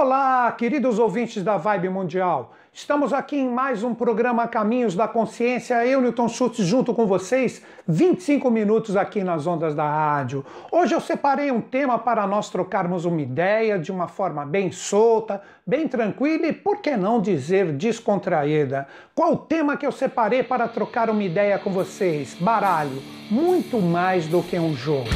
Olá, queridos ouvintes da Vibe Mundial. Estamos aqui em mais um programa Caminhos da Consciência. Eu, Newton Schultz, junto com vocês, 25 minutos aqui nas ondas da rádio. Hoje eu separei um tema para nós trocarmos uma ideia de uma forma bem solta, bem tranquila e, por que não dizer, descontraída. Qual o tema que eu separei para trocar uma ideia com vocês? Baralho. Muito mais do que um jogo.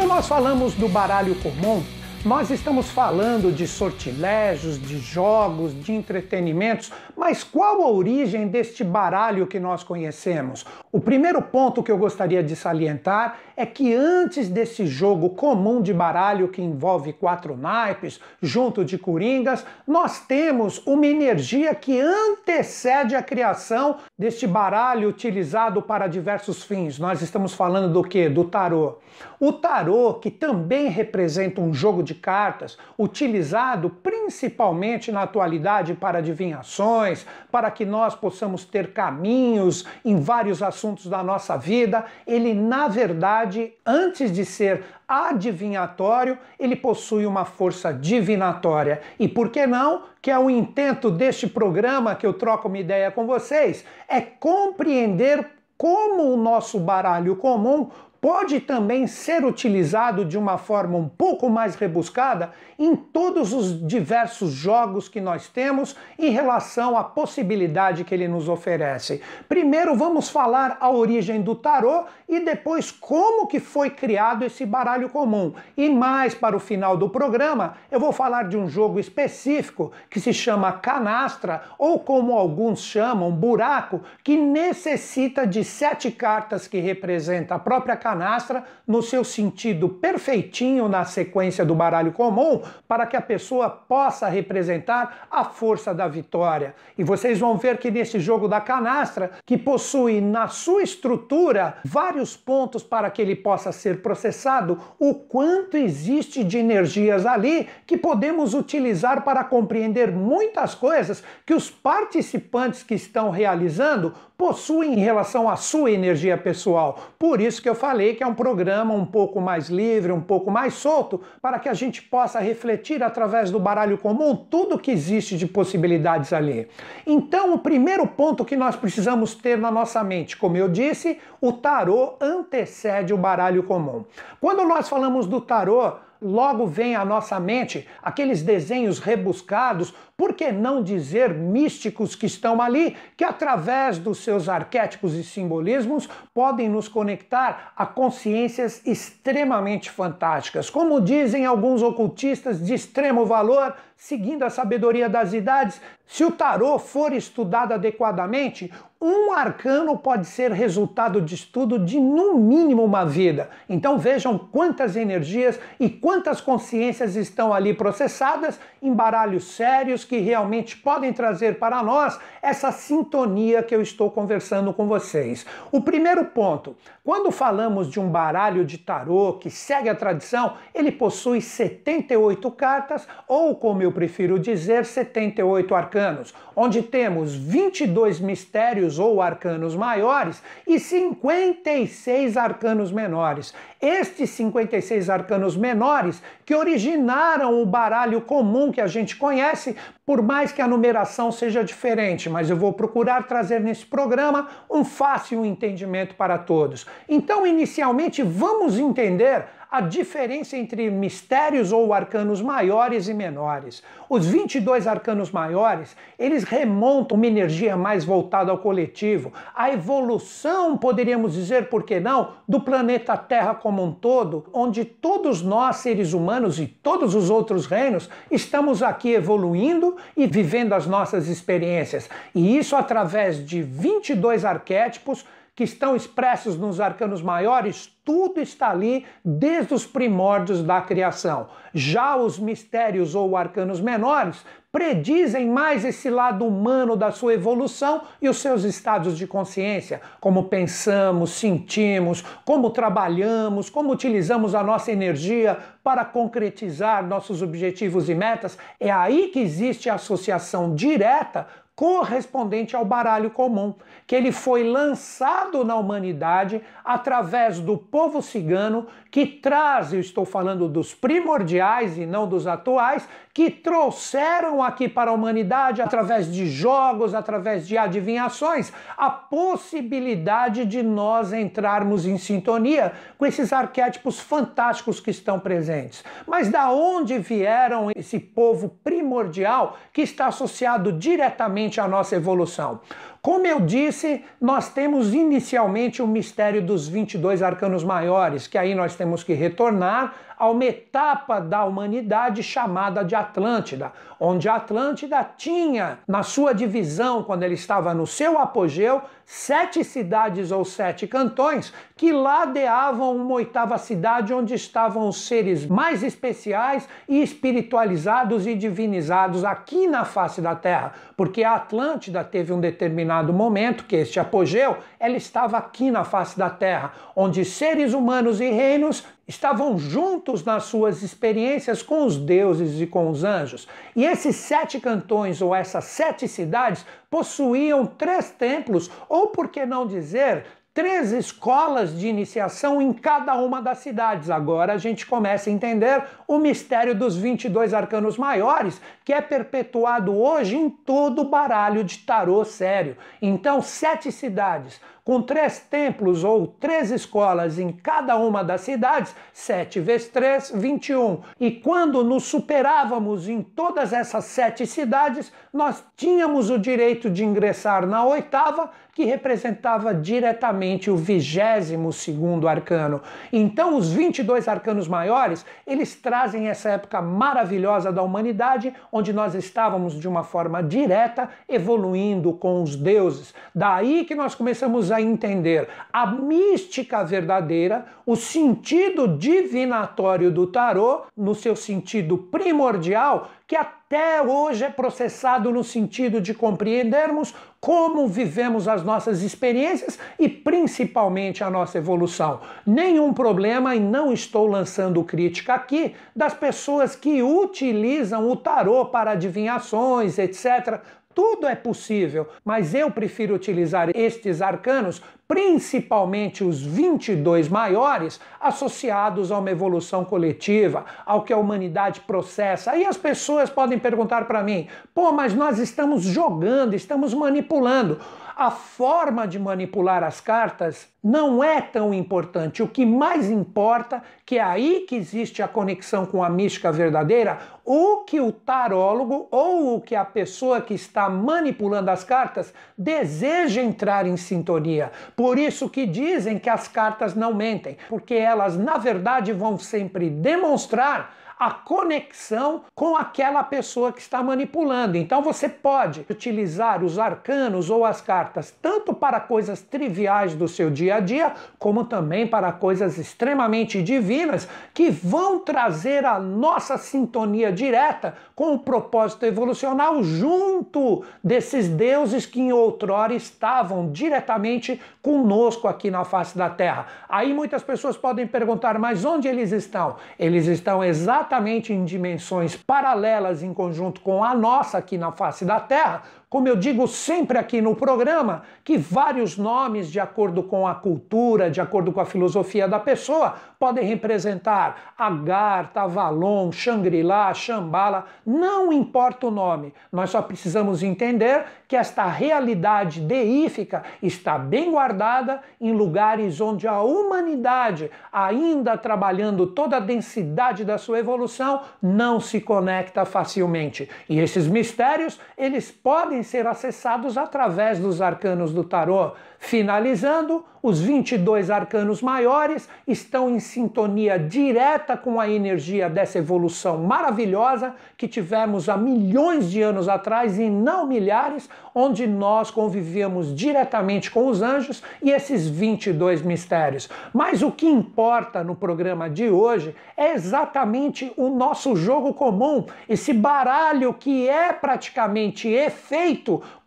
Quando nós falamos do baralho comum, nós estamos falando de sortilégios, de jogos, de entretenimentos, mas qual a origem deste baralho que nós conhecemos? O primeiro ponto que eu gostaria de salientar é que antes desse jogo comum de baralho que envolve quatro naipes, junto de coringas, nós temos uma energia que antecede a criação deste baralho utilizado para diversos fins. Nós estamos falando do que? Do tarô. O tarô, que também representa um jogo de de cartas, utilizado principalmente na atualidade para adivinhações, para que nós possamos ter caminhos em vários assuntos da nossa vida, ele, na verdade, antes de ser adivinhatório, ele possui uma força divinatória. E por que não? Que é o intento deste programa que eu troco uma ideia com vocês, é compreender como o nosso baralho comum pode também ser utilizado de uma forma um pouco mais rebuscada em todos os diversos jogos que nós temos em relação à possibilidade que ele nos oferece. Primeiro vamos falar a origem do tarô e depois como que foi criado esse baralho comum. E mais para o final do programa, eu vou falar de um jogo específico que se chama canastra ou como alguns chamam, buraco, que necessita de sete cartas que representa a própria canastra canastra no seu sentido perfeitinho na sequência do baralho comum, para que a pessoa possa representar a força da vitória. E vocês vão ver que nesse jogo da canastra, que possui na sua estrutura vários pontos para que ele possa ser processado, o quanto existe de energias ali que podemos utilizar para compreender muitas coisas que os participantes que estão realizando possuem em relação à sua energia pessoal. Por isso que eu falei que é um programa um pouco mais livre, um pouco mais solto, para que a gente possa refletir através do baralho comum tudo que existe de possibilidades ali. Então, o primeiro ponto que nós precisamos ter na nossa mente, como eu disse, o tarô antecede o baralho comum. Quando nós falamos do tarô, logo vem à nossa mente aqueles desenhos rebuscados, por que não dizer místicos que estão ali, que através dos seus arquétipos e simbolismos podem nos conectar a consciências extremamente fantásticas. Como dizem alguns ocultistas de extremo valor, seguindo a sabedoria das idades, se o tarô for estudado adequadamente, um arcano pode ser resultado de estudo de no mínimo uma vida. Então vejam quantas energias e quantas consciências estão ali processadas em baralhos sérios que realmente podem trazer para nós essa sintonia que eu estou conversando com vocês. O primeiro ponto, quando falamos de um baralho de tarô que segue a tradição, ele possui 78 cartas ou, como eu prefiro dizer, 78 arcanos, onde temos 22 mistérios arcanos ou arcanos maiores e 56 arcanos menores. Estes 56 arcanos menores que originaram o baralho comum que a gente conhece, por mais que a numeração seja diferente, mas eu vou procurar trazer nesse programa um fácil entendimento para todos. Então, inicialmente, vamos entender a diferença entre mistérios ou arcanos maiores e menores. Os 22 arcanos maiores, eles remontam uma energia mais voltada ao coletivo, a evolução, poderíamos dizer, por que não, do planeta Terra como um todo, onde todos nós, seres humanos e todos os outros reinos, estamos aqui evoluindo e vivendo as nossas experiências. E isso através de 22 arquétipos que estão expressos nos arcanos maiores, tudo está ali desde os primórdios da criação. Já os mistérios ou arcanos menores predizem mais esse lado humano da sua evolução e os seus estados de consciência, como pensamos, sentimos, como trabalhamos, como utilizamos a nossa energia para concretizar nossos objetivos e metas. É aí que existe a associação direta correspondente ao baralho comum, que ele foi lançado na humanidade através do povo cigano que traz, eu estou falando dos primordiais e não dos atuais, que trouxeram aqui para a humanidade através de jogos, através de adivinhações, a possibilidade de nós entrarmos em sintonia com esses arquétipos fantásticos que estão presentes. Mas da onde vieram esse povo primordial que está associado diretamente à nossa evolução? Como eu disse, nós temos inicialmente o mistério dos 22 arcanos maiores, que aí nós temos que retornar a uma etapa da humanidade chamada de Atlântida, onde a Atlântida tinha, na sua divisão, quando ele estava no seu apogeu, sete cidades ou sete cantões que ladeavam uma oitava cidade onde estavam os seres mais especiais e espiritualizados e divinizados aqui na face da Terra, porque a Atlântida teve um determinado momento que este apogeu, ela estava aqui na face da Terra, onde seres humanos e reinos estavam juntos nas suas experiências com os deuses e com os anjos. E esses sete cantões ou essas sete cidades possuíam três templos, ou por que não dizer, três escolas de iniciação em cada uma das cidades. Agora a gente começa a entender o mistério dos 22 arcanos maiores, que é perpetuado hoje em todo baralho de tarô sério. Então, sete cidades com três templos ou três escolas em cada uma das cidades, 7 vezes 3, 21. E quando nos superávamos em todas essas sete cidades, nós tínhamos o direito de ingressar na oitava, que representava diretamente o vigésimo segundo arcano. Então, os 22 arcanos maiores, eles trazem essa época maravilhosa da humanidade, onde nós estávamos de uma forma direta evoluindo com os deuses. Daí que nós começamos a entender a mística verdadeira, o sentido divinatório do tarô, no seu sentido primordial, que até hoje é processado no sentido de compreendermos como vivemos as nossas experiências e principalmente a nossa evolução. Nenhum problema, e não estou lançando crítica aqui, das pessoas que utilizam o tarô para adivinhações, etc. Tudo é possível, mas eu prefiro utilizar estes arcanos, principalmente os 22 maiores, associados a uma evolução coletiva, ao que a humanidade processa. Aí as pessoas podem perguntar para mim: pô, mas nós estamos jogando, estamos manipulando a forma de manipular as cartas não é tão importante. O que mais importa, que é aí que existe a conexão com a mística verdadeira, o que o tarólogo ou o que a pessoa que está manipulando as cartas deseja entrar em sintonia. Por isso que dizem que as cartas não mentem, porque elas na verdade vão sempre demonstrar a conexão com aquela pessoa que está manipulando. Então você pode utilizar os arcanos ou as cartas tanto para coisas triviais do seu dia a dia, como também para coisas extremamente divinas que vão trazer a nossa sintonia direta com o propósito evolucional junto desses deuses que em outrora estavam diretamente conosco aqui na face da Terra. Aí muitas pessoas podem perguntar, mas onde eles estão? Eles estão exatamente exatamente em dimensões paralelas em conjunto com a nossa aqui na face da Terra, como eu digo sempre aqui no programa, que vários nomes, de acordo com a cultura, de acordo com a filosofia da pessoa, podem representar Agar, Tavalon, Shangri-La, Shambhala, não importa o nome, nós só precisamos entender que esta realidade deífica está bem guardada em lugares onde a humanidade, ainda trabalhando toda a densidade da sua evolução, não se conecta facilmente. E esses mistérios, eles podem podem ser acessados através dos arcanos do tarô. Finalizando, os 22 arcanos maiores estão em sintonia direta com a energia dessa evolução maravilhosa que tivemos há milhões de anos atrás e não milhares, onde nós convivíamos diretamente com os anjos e esses 22 mistérios. Mas o que importa no programa de hoje é exatamente o nosso jogo comum, esse baralho que é praticamente efeito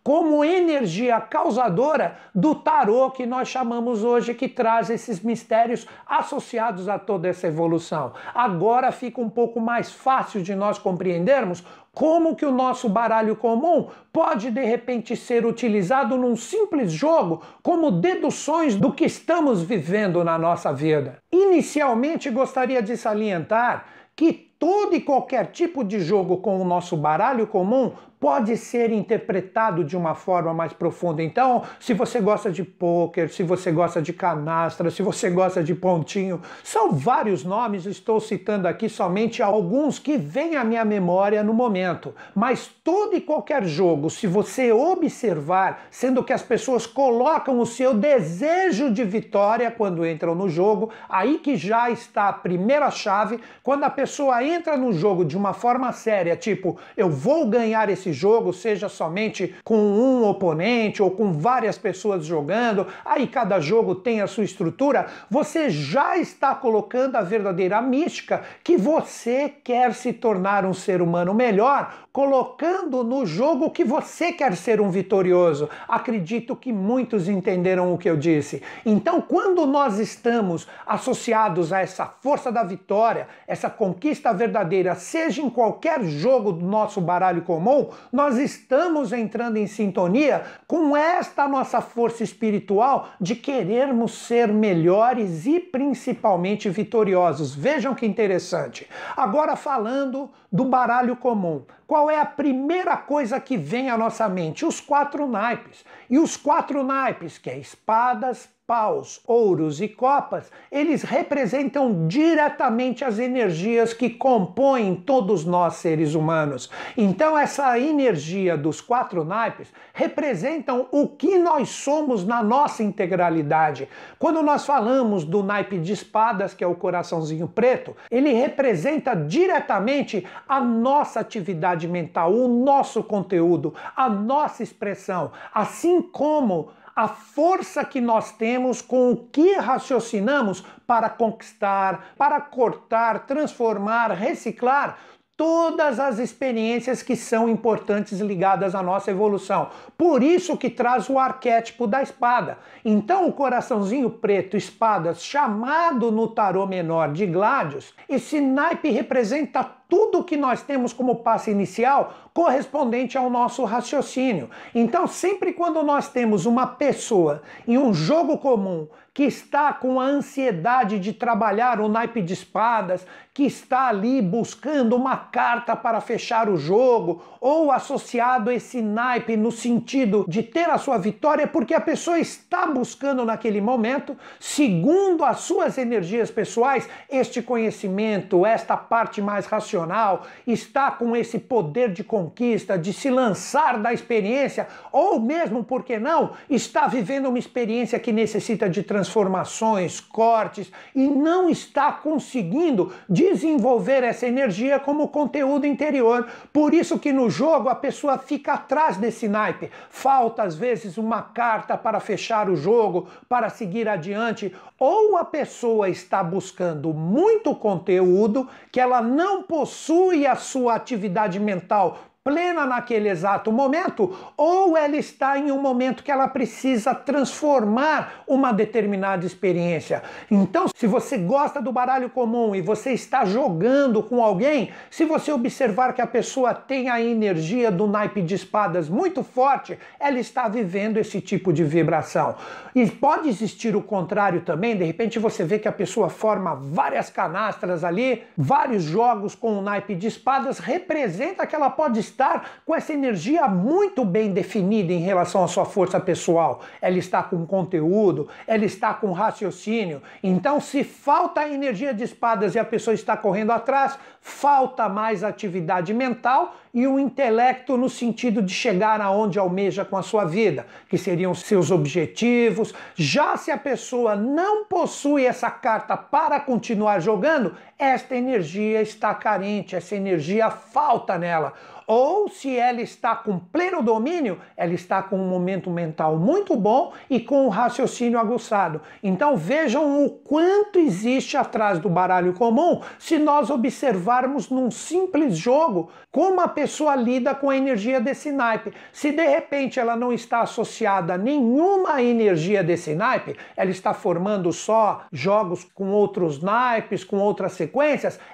como energia causadora do tarô que nós chamamos hoje, que traz esses mistérios associados a toda essa evolução. Agora fica um pouco mais fácil de nós compreendermos como que o nosso baralho comum pode de repente ser utilizado num simples jogo como deduções do que estamos vivendo na nossa vida. Inicialmente gostaria de salientar que todo e qualquer tipo de jogo com o nosso baralho comum pode ser interpretado de uma forma mais profunda. Então, se você gosta de pôquer, se você gosta de canastra, se você gosta de pontinho, são vários nomes, estou citando aqui somente alguns que vêm à minha memória no momento. Mas todo e qualquer jogo, se você observar, sendo que as pessoas colocam o seu desejo de vitória quando entram no jogo, aí que já está a primeira chave, quando a pessoa entra no jogo de uma forma séria, tipo, eu vou ganhar esse jogo seja somente com um oponente ou com várias pessoas jogando, aí cada jogo tem a sua estrutura, você já está colocando a verdadeira mística que você quer se tornar um ser humano melhor, colocando no jogo que você quer ser um vitorioso. Acredito que muitos entenderam o que eu disse. Então, quando nós estamos associados a essa força da vitória, essa conquista verdadeira, seja em qualquer jogo do nosso baralho comum, nós estamos entrando em sintonia com esta nossa força espiritual de querermos ser melhores e principalmente vitoriosos. Vejam que interessante. Agora falando do baralho comum. Qual é a primeira coisa que vem à nossa mente? Os quatro naipes. E os quatro naipes, que é espadas, paus, ouros e copas, eles representam diretamente as energias que compõem todos nós seres humanos. Então essa energia dos quatro naipes representam o que nós somos na nossa integralidade. Quando nós falamos do naipe de espadas, que é o coraçãozinho preto, ele representa diretamente a nossa atividade mental, o nosso conteúdo, a nossa expressão, assim como a força que nós temos com o que raciocinamos para conquistar, para cortar, transformar, reciclar todas as experiências que são importantes ligadas à nossa evolução. Por isso que traz o arquétipo da espada. Então o coraçãozinho preto, espadas, chamado no tarô menor de Gladius, esse naipe representa tudo que nós temos como passo inicial correspondente ao nosso raciocínio. Então, sempre quando nós temos uma pessoa em um jogo comum que está com a ansiedade de trabalhar o naipe de espadas, que está ali buscando uma carta para fechar o jogo, ou associado esse naipe no sentido de ter a sua vitória, porque a pessoa está buscando naquele momento, segundo as suas energias pessoais, este conhecimento, esta parte mais racional, está com esse poder de conquista, de se lançar da experiência, ou mesmo, por que não, está vivendo uma experiência que necessita de transformações, cortes, e não está conseguindo desenvolver essa energia como conteúdo interior. Por isso que no jogo a pessoa fica atrás desse naipe. Falta às vezes uma carta para fechar o jogo, para seguir adiante, ou a pessoa está buscando muito conteúdo que ela não possui a sua atividade mental plena naquele exato momento, ou ela está em um momento que ela precisa transformar uma determinada experiência. Então, se você gosta do baralho comum e você está jogando com alguém, se você observar que a pessoa tem a energia do naipe de espadas muito forte, ela está vivendo esse tipo de vibração. E pode existir o contrário também, de repente você vê que a pessoa forma várias canastras ali, vários jogos com o naipe de espadas, representa que ela pode estar com essa energia muito bem definida em relação à sua força pessoal. Ela está com conteúdo, ela está com raciocínio. Então, se falta a energia de espadas e a pessoa está correndo atrás, falta mais atividade mental e o intelecto no sentido de chegar aonde almeja com a sua vida, que seriam seus objetivos. Já se a pessoa não possui essa carta para continuar jogando, esta energia está carente, essa energia falta nela. Ou se ela está com pleno domínio, ela está com um momento mental muito bom e com um raciocínio aguçado. Então vejam o quanto existe atrás do baralho comum se nós observarmos num simples jogo como a pessoa lida com a energia desse naipe. Se de repente ela não está associada a nenhuma energia desse naipe, ela está formando só jogos com outros naipes, com outras sequências,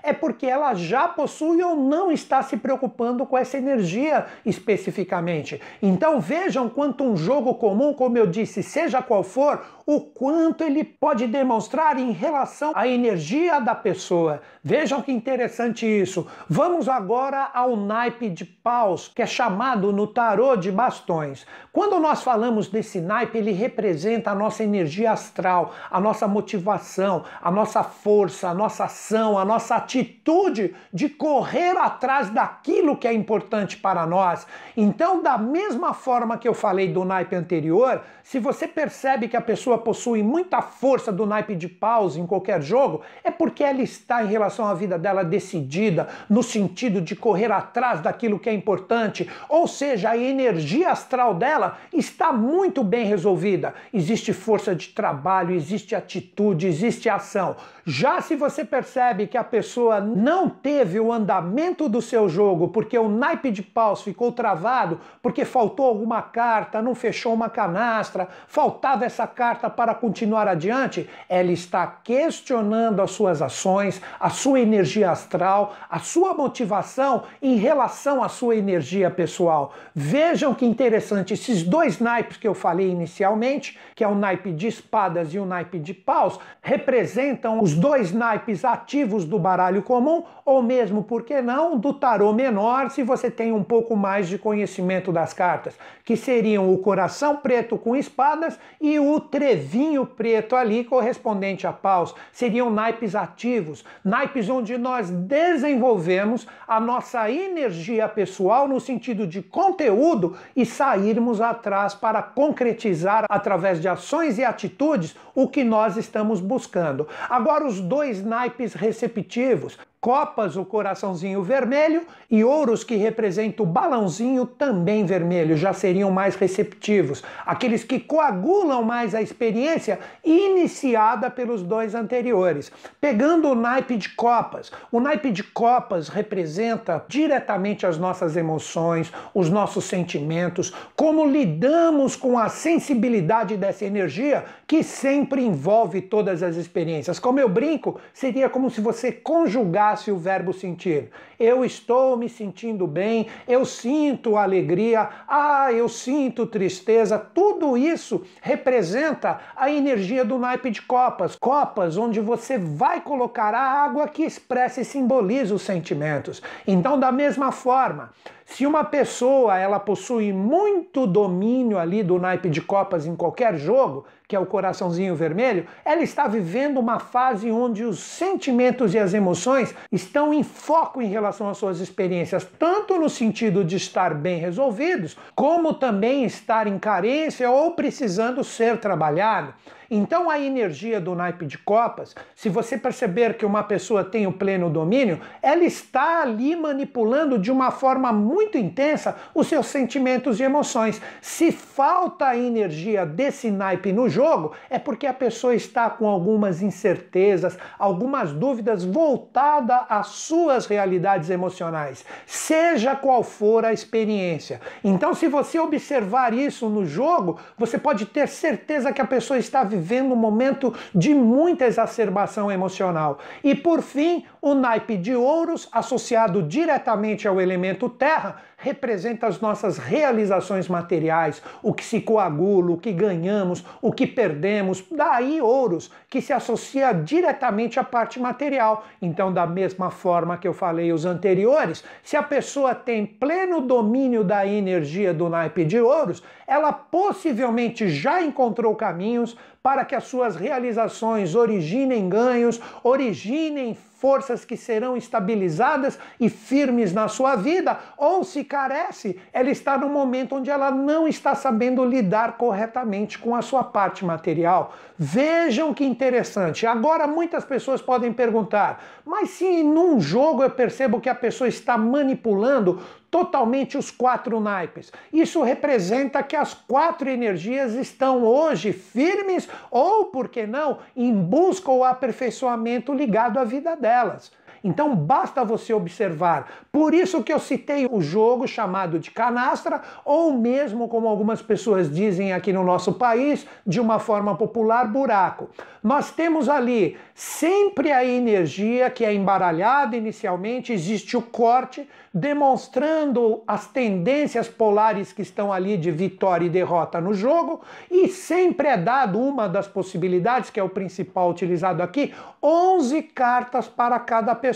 é porque ela já possui ou não está se preocupando com essa energia especificamente. Então vejam quanto um jogo comum, como eu disse, seja qual for, o quanto ele pode demonstrar em relação à energia da pessoa. Vejam que interessante isso. Vamos agora ao naipe de paus, que é chamado no tarô de bastões. Quando nós falamos desse naipe, ele representa a nossa energia astral, a nossa motivação, a nossa força, a nossa ação, a nossa atitude de correr atrás daquilo que é importante para nós. Então, da mesma forma que eu falei do naipe anterior, se você percebe que a pessoa possui muita força do naipe de paus em qualquer jogo, é porque ela está em relação à vida dela decidida, no sentido de correr atrás daquilo que é importante, ou seja, a energia astral dela está muito bem resolvida. Existe força de trabalho, existe atitude, existe ação. Já se você percebe que a pessoa não teve o andamento do seu jogo porque o naipe de paus ficou travado, porque faltou alguma carta, não fechou uma canastra, faltava essa carta para continuar adiante, ela está questionando as suas ações, a sua energia astral, a sua motivação em relação à sua energia pessoal. Vejam que interessante, esses dois naipes que eu falei inicialmente, que é o naipe de espadas e o naipe de paus, representam os dois naipes ativos do baralho comum, ou mesmo, por que não, do tarô menor, se você tem um pouco mais de conhecimento das cartas, que seriam o coração preto com espadas e o trevinho preto ali, correspondente a paus. Seriam naipes ativos, naipes onde nós desenvolvemos a nossa energia pessoal no sentido de conteúdo e sairmos atrás para concretizar através de ações e atitudes o que nós estamos buscando. Agora, os dois naipes receptivos, copas o coraçãozinho vermelho e ouros que representam o balãozinho também vermelho, já seriam mais receptivos, aqueles que coagulam mais a experiência iniciada pelos dois anteriores. Pegando o naipe de copas, o naipe de copas representa diretamente as nossas emoções, os nossos sentimentos, como lidamos com a sensibilidade dessa energia que sempre envolve todas as experiências. Como eu brinco, seria como se você conjugasse o verbo sentir. Eu estou me sentindo bem, eu sinto alegria, ah, eu sinto tristeza. Tudo isso representa a energia do naipe de copas. Copas onde você vai colocar a água que expressa e simboliza os sentimentos. Então, da mesma forma, se uma pessoa ela possui muito domínio ali do naipe de copas em qualquer jogo, que é o coraçãozinho vermelho, ela está vivendo uma fase onde os sentimentos e as emoções estão em foco em relação às suas experiências, tanto no sentido de estar bem resolvidos, como também estar em carência ou precisando ser trabalhado. Então, a energia do naipe de copas, se você perceber que uma pessoa tem o pleno domínio, ela está ali manipulando de uma forma muito intensa os seus sentimentos e emoções. Se falta a energia desse naipe no jogo, é porque a pessoa está com algumas incertezas, algumas dúvidas voltada às suas realidades emocionais, seja qual for a experiência. Então, se você observar isso no jogo, você pode ter certeza que a pessoa está vivendo vivendo um momento de muita exacerbação emocional. E por fim, o naipe de ouros, associado diretamente ao elemento terra, representa as nossas realizações materiais, o que se coagula, o que ganhamos, o que perdemos. Daí ouros, que se associa diretamente à parte material. Então, da mesma forma que eu falei os anteriores, se a pessoa tem pleno domínio da energia do naipe de ouros, ela possivelmente já encontrou caminhos para que as suas realizações originem ganhos, originem forças que serão estabilizadas e firmes na sua vida, ou se carece, ela está no momento onde ela não está sabendo lidar corretamente com a sua parte material. Vejam que interessante. Agora muitas pessoas podem perguntar: mas se num jogo eu percebo que a pessoa está manipulando totalmente os quatro naipes. Isso representa que as quatro energias estão hoje firmes ou, por que não, em busca ou aperfeiçoamento ligado à vida delas. Então basta você observar. Por isso que eu citei o jogo chamado de canastra, ou mesmo, como algumas pessoas dizem aqui no nosso país, de uma forma popular, buraco. Nós temos ali sempre a energia que é embaralhada inicialmente, existe o corte, demonstrando as tendências polares que estão ali de vitória e derrota no jogo, e sempre é dado uma das possibilidades, que é o principal utilizado aqui, 11 cartas para cada pessoa.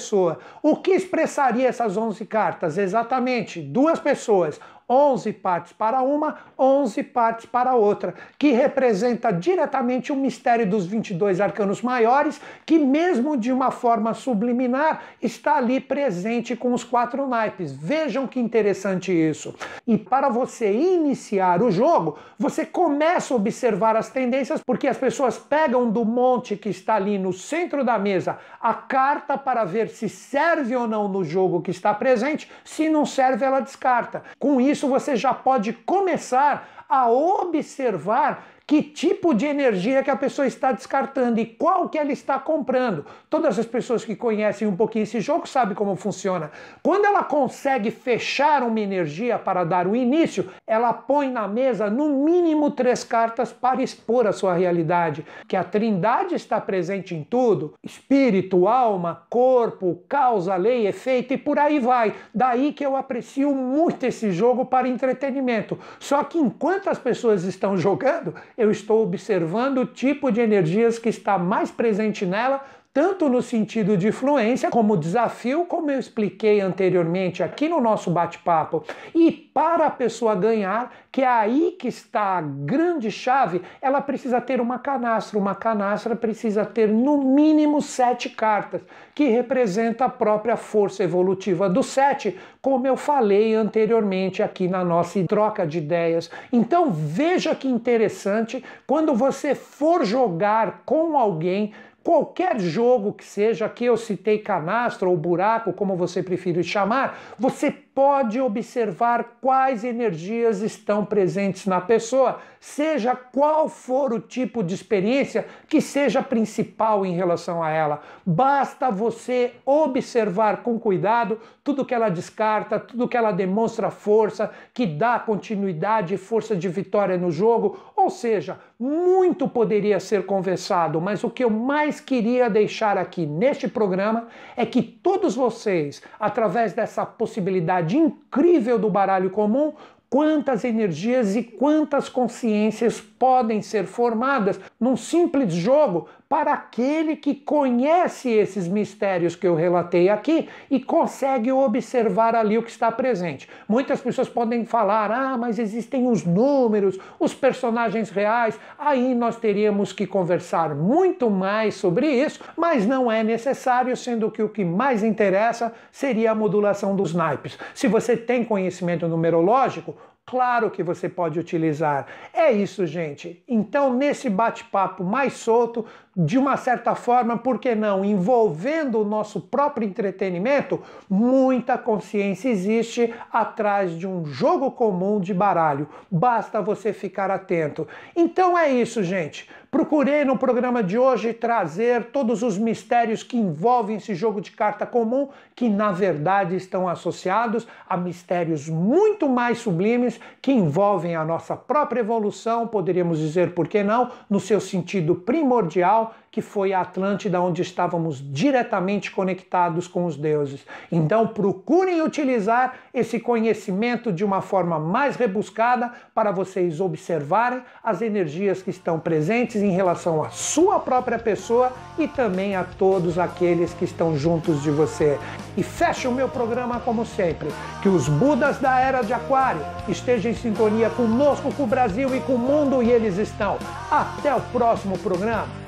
O que expressaria essas 11 cartas? Exatamente, duas pessoas, 11 partes para uma, 11 partes para outra, que representa diretamente o mistério dos 22 arcanos maiores, que mesmo de uma forma subliminar, está ali presente com os quatro naipes. Vejam que interessante isso. E para você iniciar o jogo, você começa a observar as tendências, porque as pessoas pegam do monte que está ali no centro da mesa a carta para ver se serve ou não no jogo que está presente. Se não serve, ela descarta. Com isso, isso você já pode começar a observar que tipo de energia que a pessoa está descartando e qual que ela está comprando. Todas as pessoas que conhecem um pouquinho esse jogo sabem como funciona. Quando ela consegue fechar uma energia para dar o início, ela põe na mesa no mínimo três cartas para expor a sua realidade, que a trindade está presente em tudo, espírito, alma, corpo, causa, lei, efeito e por aí vai. Daí que eu aprecio muito esse jogo para entretenimento. Só que enquanto as pessoas estão jogando, eu estou observando o tipo de energias que está mais presente nela tanto no sentido de fluência como desafio, como eu expliquei anteriormente aqui no nosso bate-papo. E para a pessoa ganhar, que é aí que está a grande chave, ela precisa ter uma canastra. Uma canastra precisa ter no mínimo sete cartas, que representa a própria força evolutiva do sete, como eu falei anteriormente aqui na nossa troca de ideias. Então veja que interessante, quando você for jogar com alguém, Qualquer jogo que seja, aqui eu citei canastra ou buraco, como você preferir chamar, você pode observar quais energias estão presentes na pessoa, seja qual for o tipo de experiência que seja principal em relação a ela. Basta você observar com cuidado tudo que ela descarta, tudo que ela demonstra força, que dá continuidade e força de vitória no jogo. Ou seja, muito poderia ser conversado, mas o que eu mais queria deixar aqui neste programa é que todos vocês, através dessa possibilidade incrível do baralho comum, quantas energias e quantas consciências podem ser formadas num simples jogo para aquele que conhece esses mistérios que eu relatei aqui e consegue observar ali o que está presente. Muitas pessoas podem falar: ah, mas existem os números, os personagens reais. Aí nós teríamos que conversar muito mais sobre isso, mas não é necessário, sendo que o que mais interessa seria a modulação dos naipes. Se você tem conhecimento numerológico, Claro que você pode utilizar. É isso, gente. Então, nesse bate-papo mais solto, de uma certa forma, por que não, envolvendo o nosso próprio entretenimento, muita consciência existe atrás de um jogo comum de baralho. Basta você ficar atento. Então é isso, gente. Procurei no programa de hoje trazer todos os mistérios que envolvem esse jogo de carta comum, que na verdade estão associados a mistérios muito mais sublimes que envolvem a nossa própria evolução, poderíamos dizer por que não, no seu sentido primordial que foi a Atlântida, onde estávamos diretamente conectados com os deuses. Então, procurem utilizar esse conhecimento de uma forma mais rebuscada para vocês observarem as energias que estão presentes em relação à sua própria pessoa e também a todos aqueles que estão juntos de você. E feche o meu programa como sempre. Que os Budas da Era de Aquário estejam em sintonia conosco, com o Brasil e com o mundo, e eles estão. Até o próximo programa.